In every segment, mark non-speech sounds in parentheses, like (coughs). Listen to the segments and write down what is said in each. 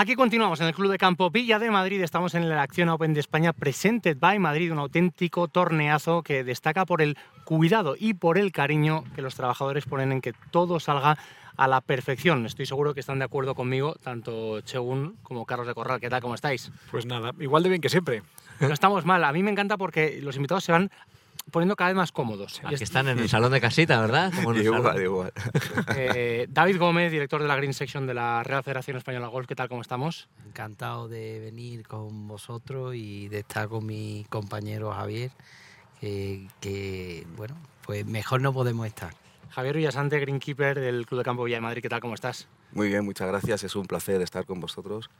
Aquí continuamos en el Club de Campo Villa de Madrid. Estamos en la Acción Open de España Presented by Madrid, un auténtico torneazo que destaca por el cuidado y por el cariño que los trabajadores ponen en que todo salga a la perfección. Estoy seguro que están de acuerdo conmigo, tanto Chegun como Carlos de Corral. ¿Qué tal? ¿Cómo estáis? Pues nada, igual de bien que siempre. No estamos mal. A mí me encanta porque los invitados se van poniendo cada vez más cómodos. Aquí están en el salón de casita, ¿verdad? Como igual, igual. (laughs) Eh, David Gómez, director de la Green Section de la Real Federación Española de Golf, ¿qué tal? ¿Cómo estamos? Encantado de venir con vosotros y de estar con mi compañero Javier, que, bueno, pues mejor no podemos estar. Javier Villasante, Greenkeeper del Club de Campo Villa de Madrid, ¿qué tal? ¿Cómo estás? Muy bien, muchas gracias. Es un placer estar con vosotros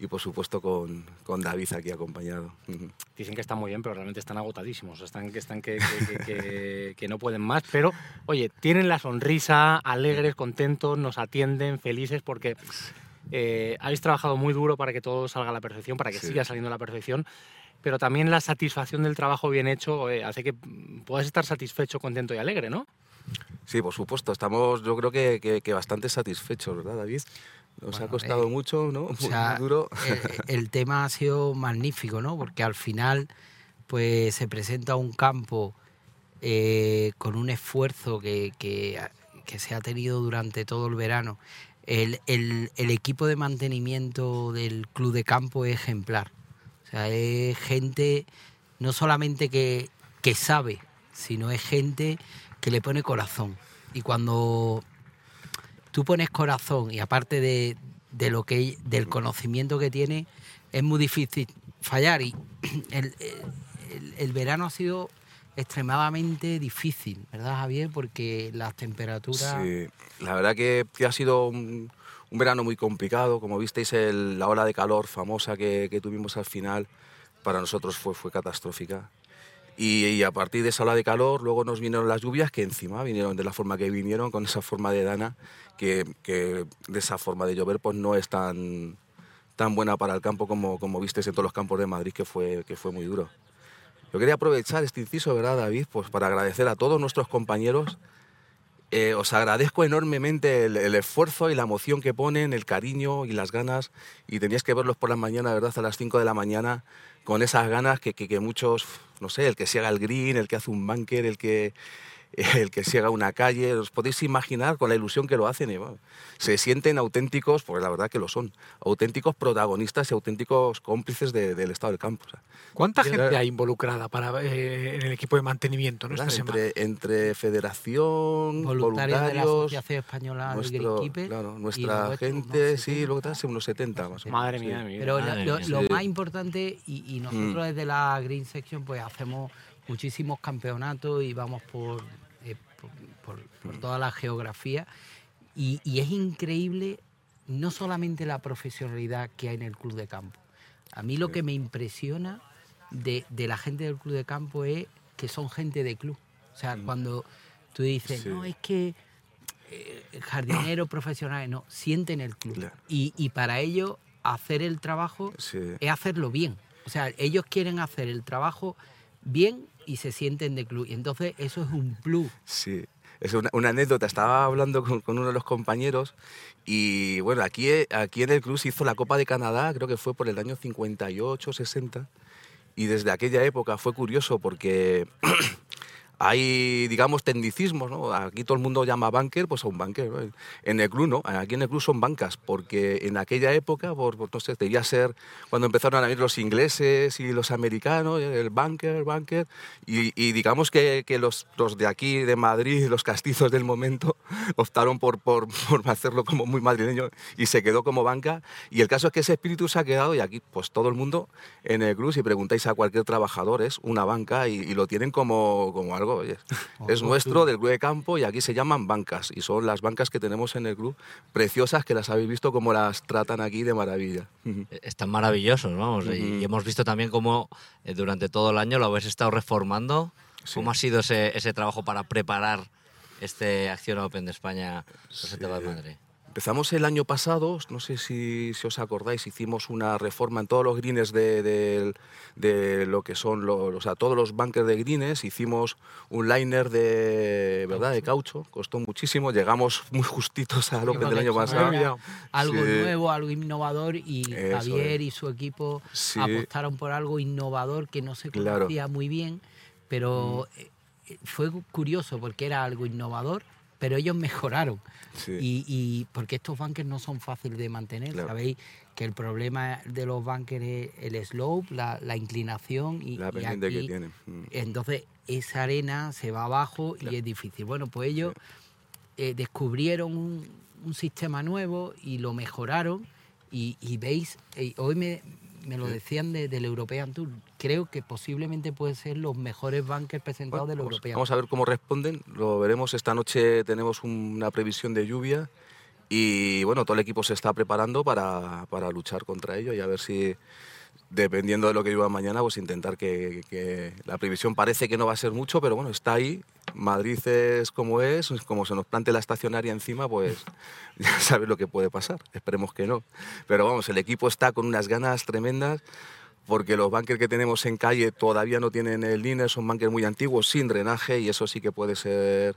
y por supuesto con, con, David aquí acompañado. Dicen que están muy bien, pero realmente están agotadísimos, están que, están que, que, no pueden más, pero oye, tienen la sonrisa, alegres, contentos, nos atienden, felices, porque eh, habéis trabajado muy duro para que todo salga a la perfección, para que siga saliendo a la perfección, pero también la satisfacción del trabajo bien hecho eh, hace que puedas estar satisfecho, contento y alegre, ¿no? Sí, por supuesto, estamos yo creo que, bastante satisfechos, ¿verdad, David? Nos ha costado eh, mucho, ¿no? (laughs) Muy, duro. El, tema ha sido magnífico, ¿no? Porque al final, pues se presenta un campo eh, con un esfuerzo que, que, se ha tenido durante todo el verano. El, el, el, equipo de mantenimiento del club de campo es ejemplar. O sea, es gente no solamente que, que sabe, sino es gente que le pone corazón. Y cuando tú pones corazón y aparte de, lo que del conocimiento que tiene, es muy difícil fallar. Y (clears throat) el, verano ha sido extremadamente difícil, ¿verdad, Javier? Porque las temperaturas. Sí, la verdad que, ha sido un, verano muy complicado. Como visteis, la ola de calor famosa que, que, tuvimos al final, para nosotros fue, fue catastrófica. Y, a partir de esa ola de calor, luego nos vinieron las lluvias, que encima vinieron de la forma que vinieron, con esa forma de dana, que, de esa forma de llover pues no es tan, tan buena para el campo como, como viste en todos los campos de Madrid, que fue, que fue muy duro. Yo quería aprovechar este inciso, ¿verdad, David? Pues para agradecer a todos nuestros compañeros. Eh, os agradezco enormemente el, esfuerzo y la emoción que ponen, el cariño y las ganas. Y tenías que verlos por la mañana, ¿verdad? A las 5 de la mañana, con esas ganas que, que, muchos, no sé, el que se haga el green, el que hace un bunker, el que, (laughs) el que se haga una calle, os podéis imaginar con la ilusión que lo hacen. se sienten auténticos, porque la verdad que lo son, auténticos protagonistas y auténticos cómplices del estado del campo. ¿Cuánta gente hay involucrada para, eh, en el equipo de mantenimiento? entre, entre, federación, voluntarios, de la Asociación Española nuestro, claro, nuestra gente, sí, luego está unos 70 más o menos. Madre mía, Pero lo, más importante, y, nosotros mm. desde la Green Section pues hacemos muchísimos campeonatos y vamos por, eh, por, toda la geografía. Y, es increíble no solamente la profesionalidad que hay en el club de campo. A mí lo que me impresiona de, la gente del club de campo es que son gente de club. O sea, mm. cuando tú dices, no, es que eh, jardineros (coughs) profesionales, no, sienten el club. Y, y, para ello hacer el trabajo es hacerlo bien. O sea, ellos quieren hacer el trabajo bien y se sienten de club. Y entonces eso es un plus. Sí. Es una, anécdota, estaba hablando con, uno de los compañeros y bueno, aquí, aquí en el club se hizo la Copa de Canadá, creo que fue por el año 58, 60, y desde aquella época fue curioso porque (clears throat) hay, digamos, tendicismos, ¿no? Aquí todo el mundo llama banker, pues a un banker. En el club no, aquí en el club son bancas, porque en aquella época, por, no sé, debía ser cuando empezaron a venir los ingleses y los americanos, el banker, banker, y, digamos que, que los, los, de aquí, de Madrid, los castizos del momento, (laughs) optaron por, por, por hacerlo como muy madrileño y se quedó como banca. Y el caso es que ese espíritu se ha quedado y aquí, pues todo el mundo en el club, si preguntáis a cualquier trabajador, es una banca y, y lo tienen como, como algo (laughs) es nuestro del club de campo y aquí se llaman bancas y son las bancas que tenemos en el club preciosas que las habéis visto como las tratan aquí de maravilla. Eh, están maravillosos, vamos, y hemos visto también cómo eh, durante todo el año lo habéis estado reformando. ¿Cómo ha sido ese, ese trabajo para preparar este Acción Open de España de Madrid? Empezamos el año pasado, no sé si, si os acordáis, hicimos una reforma en todos los greens de, de- de lo que son los, o sea, todos los bunkers de greens, hicimos un liner de, ¿verdad? de caucho, costó muchísimo, llegamos muy justitos a López del año pasado. Algo Sí. nuevo, algo innovador y Eso Javier es. y su equipo Sí. apostaron por algo innovador que no se Claro. Mm. conocía muy bien, pero eh, eh, fue curioso porque era algo innovador, pero ellos mejoraron. Sí. Y, y porque estos bunkers no son fáciles de mantener, Claro. sabéis que el problema de los bunkers es el slope, la, la inclinación y, la pendiente que tienen. Mm. entonces esa arena se va abajo y es difícil. Bueno, pues ellos eh, descubrieron un, un sistema nuevo y lo mejoraron y, y veis, eh, hoy me, me lo decían de- del European Tour, creo que posiblemente puede ser los mejores bunkers presentados Bueno, del vamos, European vamos a ver cómo responden, lo veremos. Esta noche tenemos una previsión de lluvia y bueno, todo el equipo se está preparando para, para luchar contra ello y a ver si, dependiendo de lo que llueva mañana, pues intentar que, que- la previsión parece que no va a ser mucho, pero bueno, está ahí. Madrid es como es, como se nos plante la estacionaria encima, pues (laughs) ya sabes lo que puede pasar. Esperemos que no. Pero vamos, el equipo está con unas ganas tremendas porque los bunkers que tenemos en calle todavía no tienen el liner, son bunkers muy antiguos, sin drenaje, y eso sí que puede ser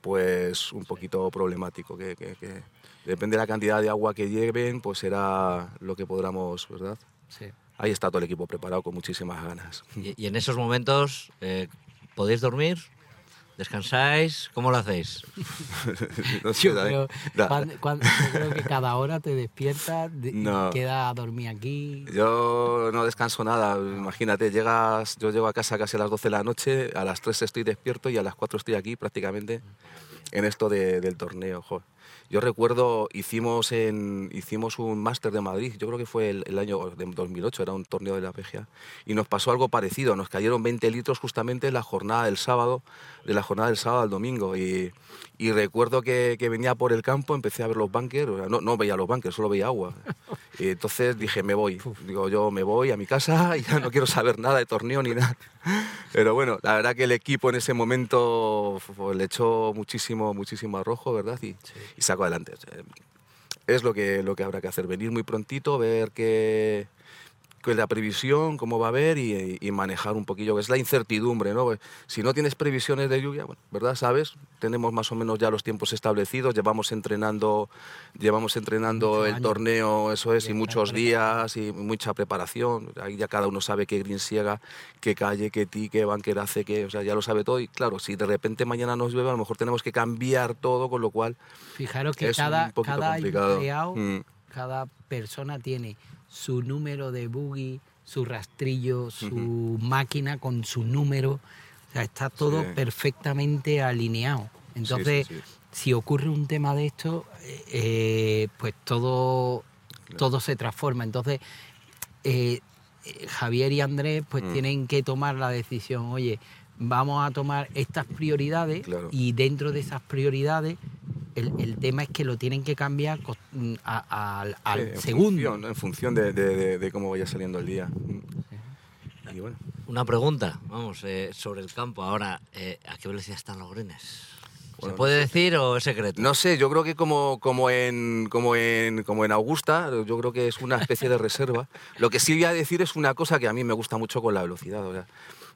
pues un poquito problemático. Que, que- que depende de la cantidad de agua que lleven, pues será lo que podamos, ¿verdad? Sí. Ahí está todo el equipo preparado con muchísimas ganas. Y, y en esos momentos, eh, ¿podéis dormir? ¿Descansáis? ¿Cómo lo hacéis? (laughs) No sé, Yo creo, yo creo que cada hora te despiertas de- y No. queda a dormir aquí. Yo no descanso nada, imagínate, llegas, yo llego a casa casi a las 12 de la noche, a las 3 estoy despierto y a las 4 estoy aquí prácticamente en esto de- del torneo. jo. Yo recuerdo, hicimos, en, hicimos un máster de Madrid, yo creo que fue el, el año de 2008, era un torneo de la PGA, y nos pasó algo parecido, nos cayeron 20 litros justamente en la jornada del sábado, de la jornada del sábado al domingo, y, y recuerdo que, que venía por el campo, empecé a ver los bunkers, o sea, no, no veía los bunkers, solo veía agua. Y entonces dije, me voy, digo, yo me voy a mi casa y ya no quiero saber nada de torneo ni nada. Pero bueno, la verdad que el equipo en ese momento fu- le echó muchísimo, muchísimo arrojo, ¿verdad? Y, y sacó adelante. Es lo que, lo que habrá que hacer, venir muy prontito, ver qué la previsión, cómo va a haber y, y manejar un poquillo, que es la incertidumbre, ¿no? Pues, Si no tienes previsiones de lluvia, bueno, ¿verdad? ¿Sabes? Tenemos más o menos ya los tiempos establecidos, llevamos entrenando, llevamos entrenando el torneo, eso es, y muchos días y mucha preparación. Ahí ya cada uno sabe qué green ciega, qué calle, qué ti, qué banquera hace, qué, o sea, ya lo sabe todo. Y claro, si de repente mañana nos llueve, a lo mejor tenemos que cambiar todo, con lo cual Fijaros que es cada, un poquito cada complicado. empleado, Mm. cada persona tiene su número de buggy, su rastrillo, su máquina con su número. O sea, está todo Sí. perfectamente alineado. Entonces, sí, sí. si ocurre un tema de esto, eh, pues todo, todo se transforma. Entonces, eh, eh, Javier y Andrés pues Mm. tienen que tomar la decisión, oye, vamos a tomar estas prioridades Claro. y dentro de esas prioridades el, el tema es que lo tienen que cambiar mm, a- a- al, al Sí, en segundo. función, en función de, de- de- de cómo vaya saliendo el día. Y bueno, Una pregunta, vamos, eh, sobre el campo. Ahora, eh, ¿a qué velocidad están los greens? ¿Se puede decir o es secreto? no sé, yo creo que como, como, en, como, en, como en Augusta, yo creo que es una especie de reserva. (laughs) Lo que sí voy a decir es una cosa que a mí me gusta mucho con la velocidad. o sea,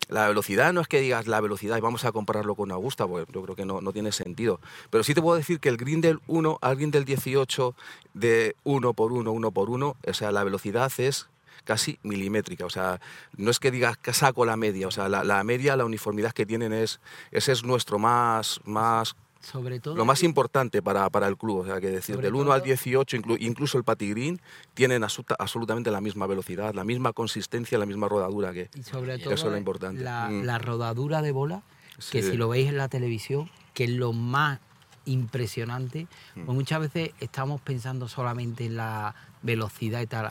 la velocidad no es que digas la velocidad y vamos a compararlo con Augusta, pues yo creo que no, no tiene sentido. Pero sí te puedo decir que el green del 1 al green del 18 de 1 por 1, 1 por 1, o sea, la velocidad es casi milimétrica. O sea, no es que digas que saco la media, o sea, la, la media, la uniformidad que tienen es, ese es nuestro más, más Sobre todo lo más importante para, para el club. O sea, que decir, del 1 al todo- 18, inclu- incluso el patigrín, tienen absoluta- absolutamente la misma velocidad, la misma consistencia, la misma rodadura que... Y sobre Eso todo es lo importante. La, Mm. la rodadura de bola, que Sí. si lo veis en la televisión, que es lo más impresionante, Mm. pues muchas veces estamos pensando solamente en la velocidad y tal.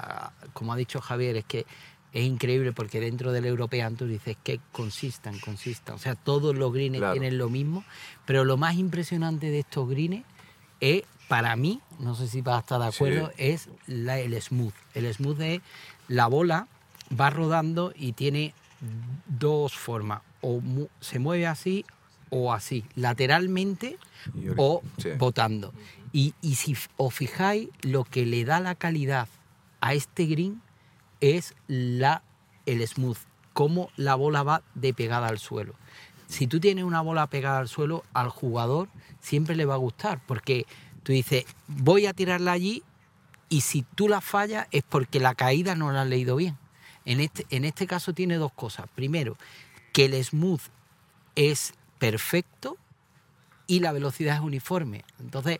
Como ha dicho Javier, es que es increíble porque dentro del European Tour dices que consistan, consistan. O sea, todos los greens Claro. tienen lo mismo, pero lo más impresionante de estos greens es, para mí, no sé si vas a estar de acuerdo, es la- el smooth. El smooth es la bola va rodando y tiene dos formas. O mu- se mueve así o así, lateralmente o sí. botando. Y, y si os fijáis, lo que le da la calidad a este green es la, el smooth, cómo la bola va de pegada al suelo. Si tú tienes una bola pegada al suelo, al jugador siempre le va a gustar, porque tú dices, voy a tirarla allí y si tú la fallas es porque la caída no la has leído bien. En este, en este caso tiene dos cosas. Primero, que el smooth es perfecto y la velocidad es uniforme. Entonces,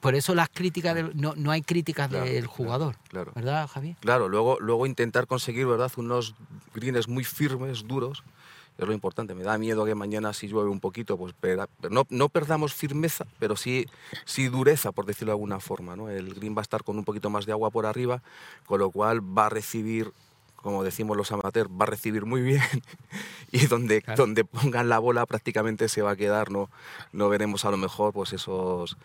por eso las críticas, del- no, no hay críticas Claro, del jugador. claro. ¿Verdad, Javier? Claro, luego, luego intentar conseguir, ¿verdad? Unos greens muy firmes, duros, es lo importante. Me da miedo que mañana si llueve un poquito, pues perda- no, no perdamos firmeza, pero sí, sí dureza, por decirlo de alguna forma, ¿no? El green va a estar con un poquito más de agua por arriba, con lo cual va a recibir, como decimos los amateurs, va a recibir muy bien (laughs) y donde, Claro. donde pongan la bola prácticamente se va a quedar, ¿no? No veremos a lo mejor pues esos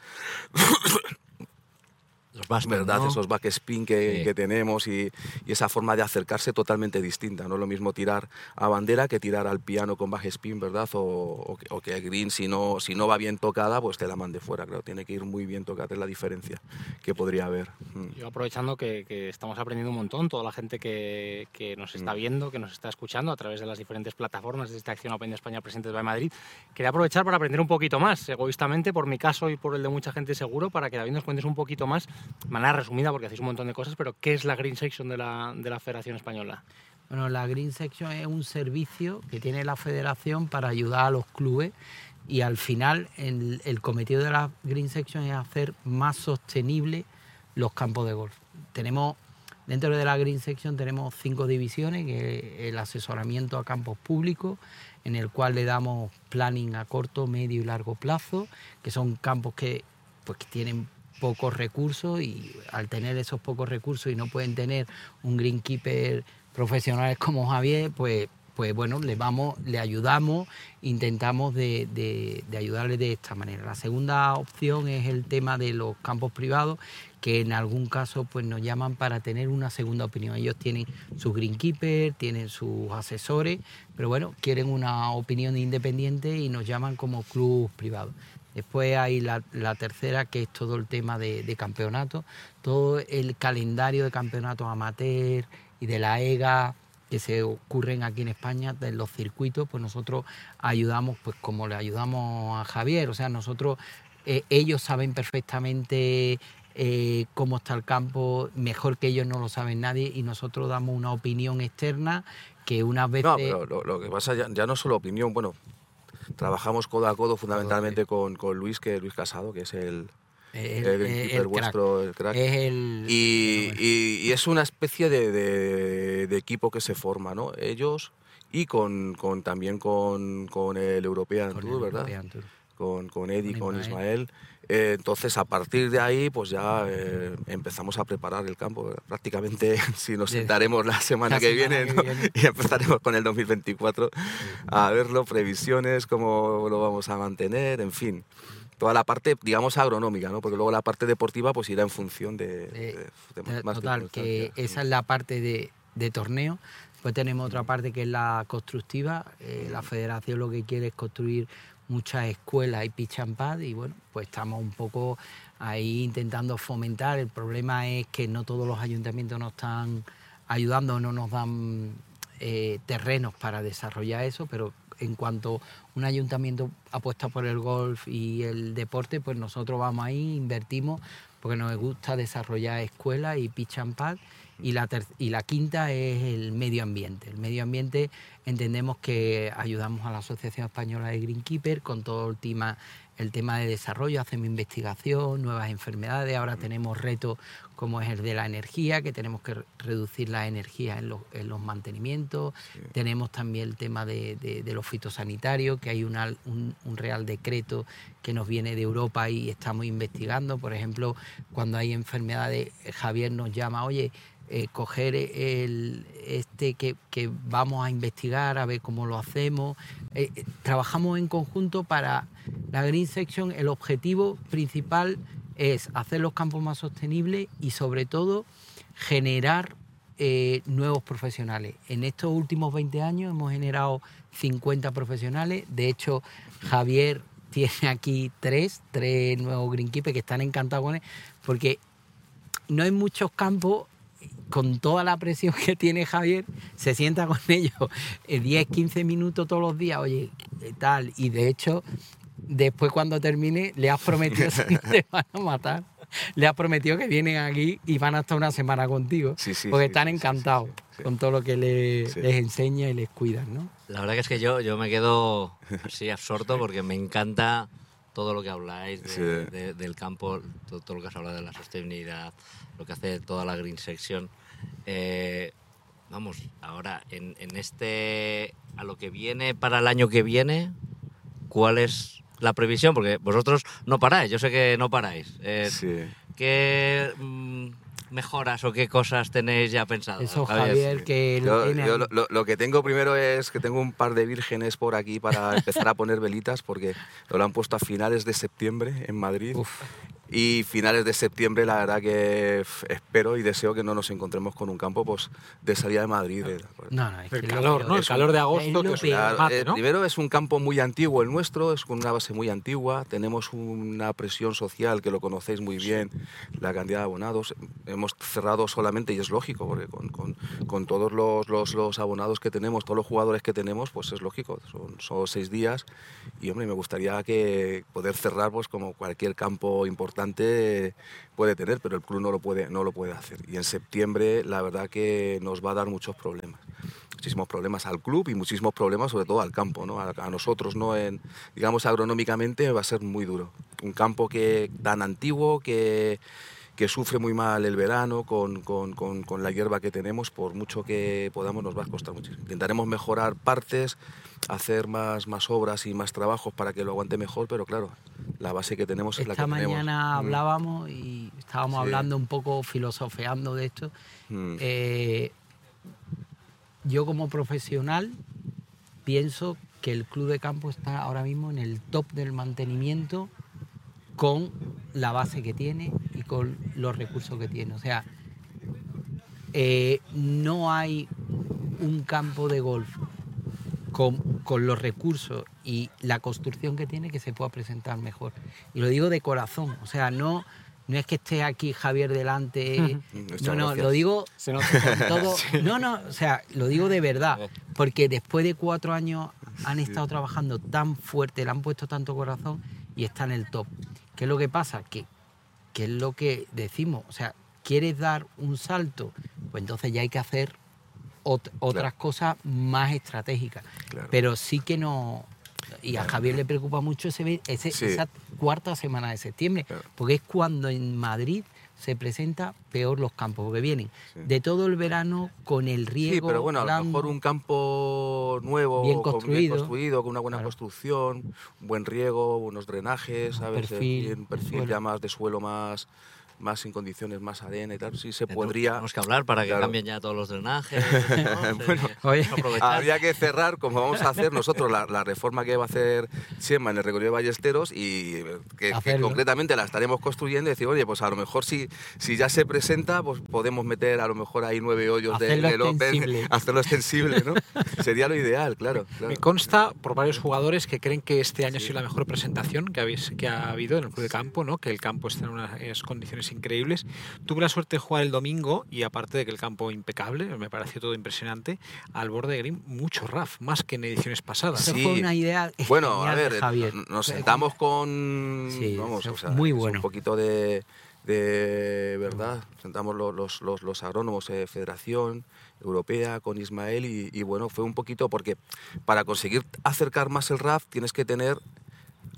Los baskets, ¿verdad? ¿no? Esos backspin que, Sí. que tenemos y, y esa forma de acercarse totalmente distinta. No es lo mismo tirar a bandera que tirar al piano con backspin, ¿verdad? O, o que, o que green, si no, si no va bien tocada, pues te la mande fuera. Claro, tiene que ir muy bien tocada, es la diferencia que podría haber. Mm. Yo aprovechando que, que estamos aprendiendo un montón, toda la gente que, que nos está Mm. viendo, que nos está escuchando a través de las diferentes plataformas de esta acción Open de España Presentes by Madrid, quería aprovechar para aprender un poquito más, egoístamente, por mi caso y por el de mucha gente seguro, para que David nos cuentes un poquito más, de manera resumida, porque hacéis un montón de cosas, pero ¿qué es la Green Section de la, de la Federación Española? Bueno, la Green Section es un servicio que tiene la federación para ayudar a los clubes y al final el, cometido de la Green Section es hacer más sostenible los campos de golf. Tenemos dentro de la Green Section tenemos cinco divisiones, que el asesoramiento a campos públicos, en el cual le damos planning a corto, medio y largo plazo, que son campos que pues que tienen pocos recursos y al tener esos pocos recursos y no pueden tener un greenkeeper profesionales como Javier, pues, pues bueno, le vamos, le ayudamos, intentamos de, de, de ayudarle de esta manera. La segunda opción es el tema de los campos privados, que en algún caso pues nos llaman para tener una segunda opinión. Ellos tienen sus greenkeepers, tienen sus asesores, pero bueno, quieren una opinión independiente y nos llaman como club privado. Después hay la, la tercera, que es todo el tema de, de campeonato, todo el calendario de campeonatos amateur y de la EGA que se ocurren aquí en España, de los circuitos, pues nosotros ayudamos, pues como le ayudamos a Javier, o sea, nosotros, eh, ellos saben perfectamente eh, cómo está el campo, mejor que ellos no lo saben nadie, y nosotros damos una opinión externa que unas veces... No, pero lo, lo que pasa ya, ya no solo opinión, bueno, trabajamos codo a codo fundamentalmente con, con Luis, que Luis Casado, que es el, el, el, el crack. vuestro, el crack. Es el... Y, y- y es una especie de, de- de equipo que se forma, ¿no? Ellos y con, con- también con, con el European con Tour, ¿verdad? European Tour. Con, con Eddie, Con Ismael. Eh, entonces, a partir de ahí, pues ya eh, empezamos a preparar el campo. Prácticamente, (laughs) si nos sentaremos la semana La que semana viene, que ¿no? viene. (laughs) y empezaremos con el 2024 a verlo, previsiones, cómo lo vamos a mantener, en fin. Toda la parte, digamos, agronómica, ¿no? Porque luego la parte deportiva pues irá en función de... Eh, de- de Eh, más Total, que esa es la parte de, de torneo. Después tenemos otra parte que es la constructiva. Eh, la federación lo que quiere es construir muchas escuelas y pitch and pad y bueno, pues estamos un poco ahí intentando fomentar. El problema es que no todos los ayuntamientos nos están ayudando, no nos dan eh, terrenos para desarrollar eso, pero en cuanto un ayuntamiento apuesta por el golf y el deporte, pues nosotros vamos ahí, invertimos, porque nos gusta desarrollar escuelas y pitch and pad. Y la, y la quinta es el medio ambiente. El medio ambiente entendemos que ayudamos a la Asociación Española de Greenkeeper con todo el tema, el tema de desarrollo, hacemos investigación, nuevas enfermedades, ahora tenemos retos como es el de la energía, que tenemos que re- reducir la energía en los, en los mantenimientos, tenemos también el tema de, de- de los fitosanitarios, que hay una- un, un real decreto que nos viene de Europa y estamos investigando, por ejemplo, cuando hay enfermedades, Javier nos llama, oye, eh, coger el, este que, vamos a investigar, a ver cómo lo hacemos. Eh, eh, trabajamos en conjunto para la Green Section. El objetivo principal es hacer los campos más sostenibles y sobre todo generar eh, nuevos profesionales. En estos últimos 20 años hemos generado 50 profesionales. De hecho, Javier tiene aquí tres, tres nuevos greenkeepers que están encantados con él, porque no hay muchos campos con toda la presión que tiene Javier, se sienta con (laughs) ellos 10, 15 minutos todos los días, oye, eh, tal. Y de hecho, después cuando termine, le has prometido (laughs) si no te van a matar. Le has prometido que vienen aquí y van a estar una semana contigo. Sí, sí, porque sí, están sí, sí, encantados sí, sí. con todo lo que le- Sí. les enseña y les cuidan, ¿no? La verdad que es que yo, yo me quedo así absorto porque me encanta todo lo que habláis de- Sí. de- del campo, todo, todo lo que has hablado de la sostenibilidad, lo que hace toda la Green Section. Eh, vamos, ahora en, en este, a lo que viene para el año que viene, ¿cuál es la previsión? Porque vosotros no paráis, yo sé que no paráis. Eh, Sí. ¿Qué mm, mejoras o qué cosas tenéis ya pensadas? Eso, Javier? Javier, que lo Yo, tiene yo ahí. lo, lo- lo que tengo primero es que tengo un par de vírgenes por aquí para (laughs) empezar a poner velitas porque lo han puesto a finales de septiembre en Madrid. Uf. Y finales de septiembre, la verdad que espero y deseo que no nos encontremos con un campo pues, de salida de Madrid. No, no, es que El es lo calor. ¿no? El Es calor de es agosto, lo que es peor. Claro, mate, eh, ¿no? Primero es un campo muy antiguo el nuestro, es con una base muy antigua, tenemos una presión social que lo conocéis muy bien, la cantidad de abonados. Hemos cerrado solamente, y es lógico, porque con, con- con todos los, los- los abonados que tenemos, todos los jugadores que tenemos, pues es lógico, son, son seis días y hombre, me gustaría que poder cerrar pues como cualquier campo importante puede tener, pero el club no lo puede, no lo puede hacer. Y en septiembre la verdad que nos va a dar muchos problemas muchísimos problemas al club y muchísimos problemas sobre todo al campo, ¿no? a, a nosotros, ¿no? En, digamos, agronómicamente va a ser muy duro. Un campo que tan antiguo, que, que sufre muy mal el verano con, con- con- con la hierba que tenemos, por mucho que podamos nos va a costar muchísimo. Intentaremos mejorar partes, hacer más, más obras y más trabajos para que lo aguante mejor, pero claro, la base que tenemos es la Esta que tenemos. mañana Mm. hablábamos y estábamos Sí. hablando un poco filosofeando de esto. Mm. Eh, yo como profesional pienso que el club de campo está ahora mismo en el top del mantenimiento con la base que tiene y con los recursos que tiene. O sea, eh, no hay un campo de golf con, con los recursos y la construcción que tiene que se pueda presentar mejor. Y lo digo de corazón, o sea, no, no es que esté aquí Javier delante, Muchas no, no, lo digo Se nota. con todo, (laughs) no, no, o sea, lo digo de verdad, porque después de cuatro años han estado trabajando tan fuerte, le han puesto tanto corazón y está en el top. ¿Qué es lo que pasa? Que, que es lo que decimos, o sea, ¿quieres dar un salto? Pues entonces ya hay que hacer ot- otras cosas más estratégicas. Claro. Pero sí que no... Y a Javier le preocupa mucho ese, ve- ese- Sí. esa cuarta semana de septiembre, porque es cuando en Madrid se presenta peor los campos, porque vienen Sí. de todo el verano con el riego. Sí, pero bueno, a lo mejor un campo nuevo, Bien con- construido. construido, con una buena Claro. construcción, un buen riego, buenos drenajes, Un ¿sabes? perfil, un perfil ya más de suelo más, más en condiciones, más arena y tal, sí se podría... Tenemos que hablar para que Claro. cambien ya todos los drenajes. (laughs) ¿no? Bueno, Sí, oye. Habría que cerrar, como vamos a hacer nosotros, la, la reforma que va a hacer Chema en el recorrido de Ballesteros y eh, que, que concretamente la estaremos construyendo y decir, oye, pues a lo mejor si, si ya se presenta, pues podemos meter a lo mejor ahí nueve hoyos de, Hacerlo del Open, extensible. (laughs) hacerlo extensible, ¿no? Sería lo ideal, claro. claro. Me consta por varios jugadores que creen que este año ha sido la mejor presentación que, habéis, que ha habido en el club de campo, ¿no? que el campo está en unas condiciones increíbles. Tuve la suerte de jugar el domingo y aparte de que el campo impecable, me pareció todo impresionante, al borde de green mucho RAF, más que en ediciones pasadas. Eso fue una idea Bueno, a genial de ver, Javier. nos sentamos con. Sí, vamos, o sea, muy bueno. Un poquito de, de verdad. Sentamos lo- los, los, los agrónomos, eh, Federación Europea, con Ismael, y, y bueno, fue un poquito porque para conseguir acercar más el RAF tienes que tener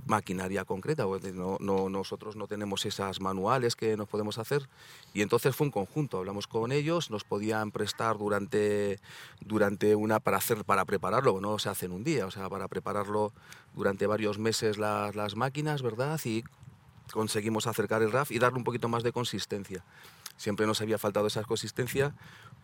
maquinaria concreta, no, no- nosotros no tenemos esas manuales que nos podemos hacer y entonces fue un conjunto, hablamos con ellos, nos podían prestar durante, durante una para hacer para prepararlo, no se hace en un día, o sea, para prepararlo durante varios meses las, las máquinas, ¿verdad? Y conseguimos acercar el RAF y darle un poquito más de consistencia. Siempre nos había faltado esa consistencia.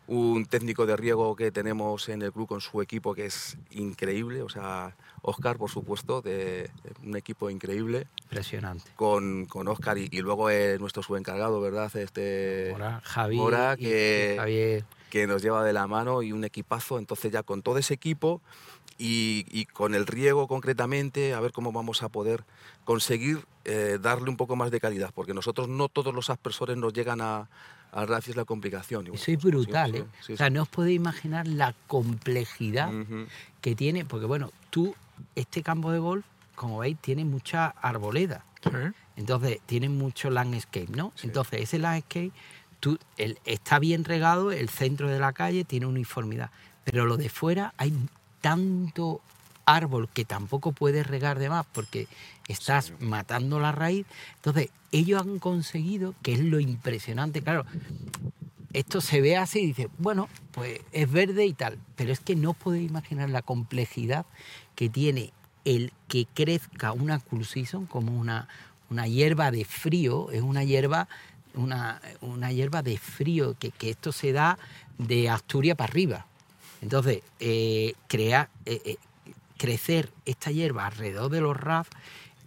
Un técnico de riego que tenemos en el club con su equipo que es increíble, o sea, Oscar, por supuesto, de, un equipo increíble. Impresionante. con, con Oscar y, y luego eh, nuestro subencargado, ¿verdad? Este, Ahora Javi Mora, que- Javier. que nos lleva de la mano y un equipazo. Entonces ya con todo ese equipo y, y con el riego concretamente, a ver cómo vamos a poder conseguir eh, darle un poco más de calidad, porque nosotros no todos los aspersores nos llegan a, al es la complicación. Bueno, Eso es brutal, ¿eh? sí, o sea, no os podéis imaginar la complejidad que tiene, porque bueno, tú, este campo de golf, como veis, tiene mucha arboleda. Entonces, tiene mucho landscape, ¿no? Sí. Entonces, ese landscape, tú, el, está bien regado, el centro de la calle tiene uniformidad, pero lo de fuera hay tanto árbol que tampoco puedes regar de más porque estás matando la raíz. Entonces, ellos han conseguido, que es lo impresionante, claro, esto se ve así y dice, bueno, pues es verde y tal, pero es que no podéis imaginar la complejidad que tiene el que crezca una cool season como una, una hierba de frío, es una hierba, una, una hierba de frío, que, que esto se da de Asturias para arriba. Entonces, eh, crea- eh, eh, crecer esta hierba alrededor de los RAF,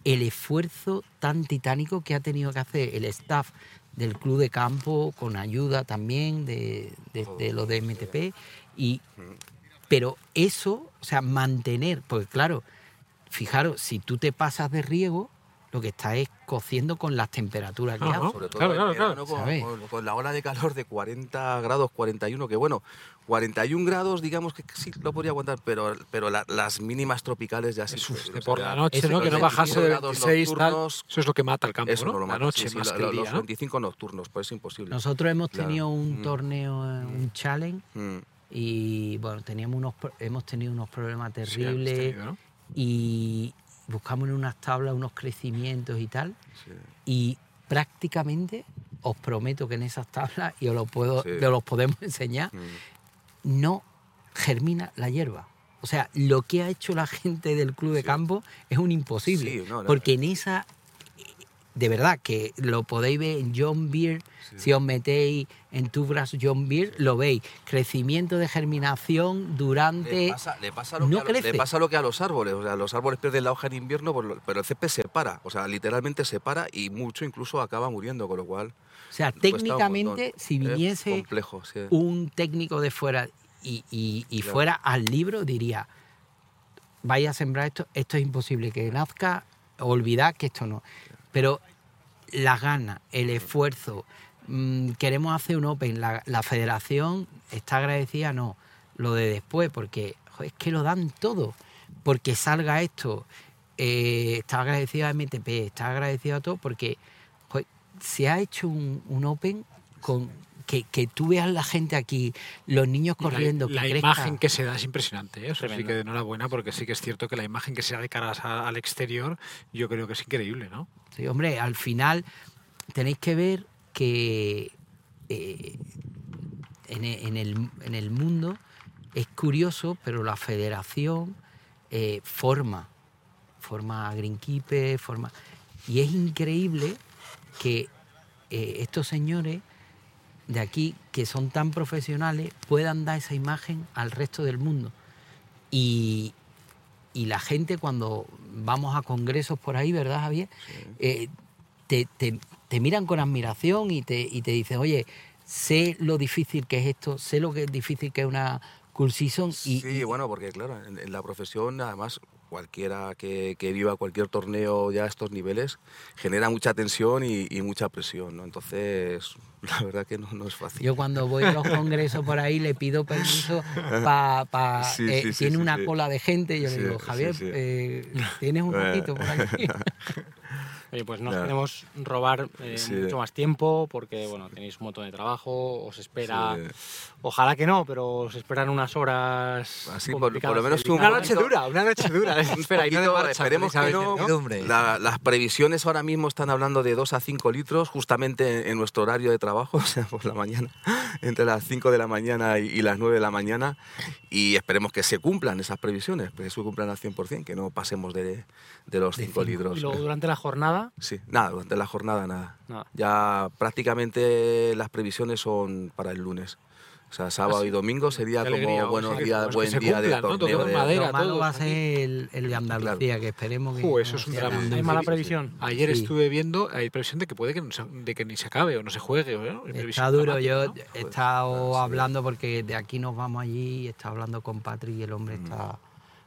el esfuerzo tan titánico que ha tenido que hacer el staff del club de campo, con ayuda también de, de- de los de MTP, y, pero eso, o sea, mantener, porque claro, fijaros, si tú te pasas de riego, lo que estás es cociendo con las temperaturas que hace. Sobre todo Claro, claro, verano claro. con, ¿Sabes? con- con la ola de calor de 40 grados, 41, que bueno, 41 grados digamos que sí lo podría aguantar, pero, pero la- las mínimas tropicales ya sí. De o por sea, la noche, ¿no? Que no los bajase de 25 grados 26 tal. nocturnos, Eso es lo que mata el campo, Eso ¿no? no lo la mata, noche sí, sí, más la- que el los día, ¿no? 25 nocturnos, pues es imposible. Nosotros hemos Claro. tenido un Mm. torneo, eh, un challenge, Mm, y bueno, teníamos unos, pro- hemos tenido unos problemas terribles. Y buscamos en unas tablas unos crecimientos y tal, sí. y prácticamente os prometo que en esas tablas, y os, lo puedo, Sí. os los podemos enseñar, Mm. no germina la hierba. O sea, lo que ha hecho la gente del club de Sí. campo es un imposible. Sí, no, no. porque en esa, de verdad, que lo podéis ver en John Beer, Sí. si os metéis en Tubras John Beer, lo veis. Crecimiento de germinación durante... Le pasa, le pasa lo no que a lo- le crece. pasa lo que a los árboles. O sea, los árboles pierden la hoja en invierno, pero el césped se para. O sea, literalmente se para y mucho incluso acaba muriendo, con lo cual. O sea, técnicamente, si Es viniese complejo, sí. un técnico de fuera y, y- y Claro. fuera al libro, diría, vaya a sembrar esto, esto es imposible que nazca, olvidad que esto no. Pero las ganas, el esfuerzo, mm, queremos hacer un Open, la, federación está agradecida, no, lo de después, porque es que lo dan todo, porque salga esto, eh, está agradecido a MTP, está agradecido a todo, porque se ha hecho un Open con que, que tú veas la gente aquí, los niños corriendo, la, que la crezca. imagen que se da es impresionante. ¿eh? Eso sí que enhorabuena, porque sí que es cierto que la imagen que se da de cara a- al exterior, yo creo que es increíble, ¿no? Sí, hombre, al final tenéis que ver que eh, en, e- en el, en el mundo es curioso, pero la federación eh, forma, forma a Greenkeeper, forma... Y es increíble que eh, estos señores de aquí, que son tan profesionales, puedan dar esa imagen al resto del mundo. Y, y la gente cuando vamos a congresos por ahí, ¿verdad, Javier? Eh, te, te- te miran con admiración y te, y te dicen, oye, sé lo difícil que es esto, sé lo que es difícil que es una cool season y, Sí, bueno, porque claro, en, en la profesión, además, cualquiera que, que viva cualquier torneo ya a estos niveles genera mucha tensión y, y mucha presión, ¿no? Entonces, (laughs) la verdad que no, no es fácil. Yo cuando voy a los congresos por ahí le pido permiso (laughs) para... Pa, Sí, eh, sí, sí, tiene una cola de gente y yo le digo, Javier, eh, ¿tienes un ratito por (laughs) aquí? Oye, pues no Ya. queremos robar eh, Sí. mucho más tiempo porque bueno, tenéis un montón de trabajo, os espera, Sí. ojalá que no, pero os esperan unas horas Así, por- por lo menos un Una noche dura, una noche dura. (laughs) (laughs) Espera, y no de marcha, esperemos que no. La- las previsiones ahora mismo están hablando de 2 a 5 litros, justamente en nuestro horario de trabajo, (laughs) o sea, por la mañana, entre las 5 de la mañana y, y las 9 de la mañana, y esperemos que se cumplan esas previsiones, que se cumplan al 100%, que no pasemos de, de los De 5 cinco. litros. Y luego durante la jornada, Sí, nada, durante la jornada nada. nada. Ya prácticamente las previsiones son para el lunes. O sea, sábado y domingo sería Qué como alegría, buenos pues, días, pues buen se día de cumplan, ¿no? Todo torneo. con de- madera. Lo malo todos va a ser el, el de Andalucía, que esperemos que. Uh, eso no es un sea drama. Hay mala previsión. Ayer Sí. estuve viendo, hay previsión de que puede que, no se, de que ni se acabe o no se juegue. ¿no? Está duro, yo dramática, ¿no? he estado hablando porque de aquí nos vamos allí, he estado hablando con Patrick y el hombre está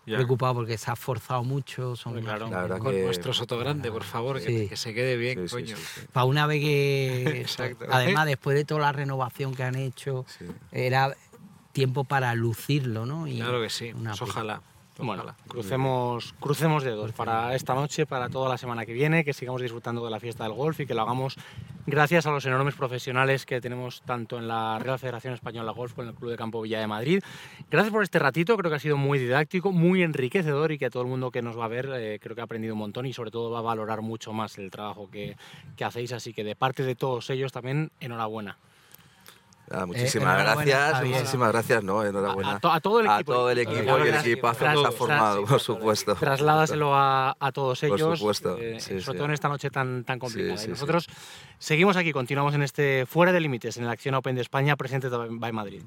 Ya. preocupado porque se ha esforzado mucho. Son claro. La Con que- nuestro Soto Grande, por favor, que, Sí. que se quede bien, Sí, coño. sí, sí. Para una vez que. (laughs) Exacto. Además, después de toda la renovación que han hecho, Sí. era tiempo para lucirlo, ¿no? Y Claro que sí, pues ojalá. Bueno, ojalá. crucemos, crucemos dedos para esta noche, para toda la semana que viene, que sigamos disfrutando de la fiesta del golf y que lo hagamos gracias a los enormes profesionales que tenemos tanto en la Real Federación Española de Golf como en el Club de Campo Villa de Madrid. Gracias por este ratito, creo que ha sido muy didáctico, muy enriquecedor y que todo el mundo que nos va a ver eh, creo que ha aprendido un montón y sobre todo va a valorar mucho más el trabajo que, que hacéis. Así que de parte de todos ellos también, enhorabuena. Nada, muchísimas enhorabuena, gracias, Javier. muchísimas gracias, ¿no? Enhorabuena. A- a to- a todo el equipo. todo el A equipo y el equipazo que se ha formado, por supuesto. Trasládaselo a, a todos Por ellos, supuesto, eh, sí, sobre sí. todo en esta noche tan, tan complicada. Sí, Y sí, nosotros seguimos aquí, continuamos en este Fuera de Límites, en la Acción Open de España, presente by Madrid.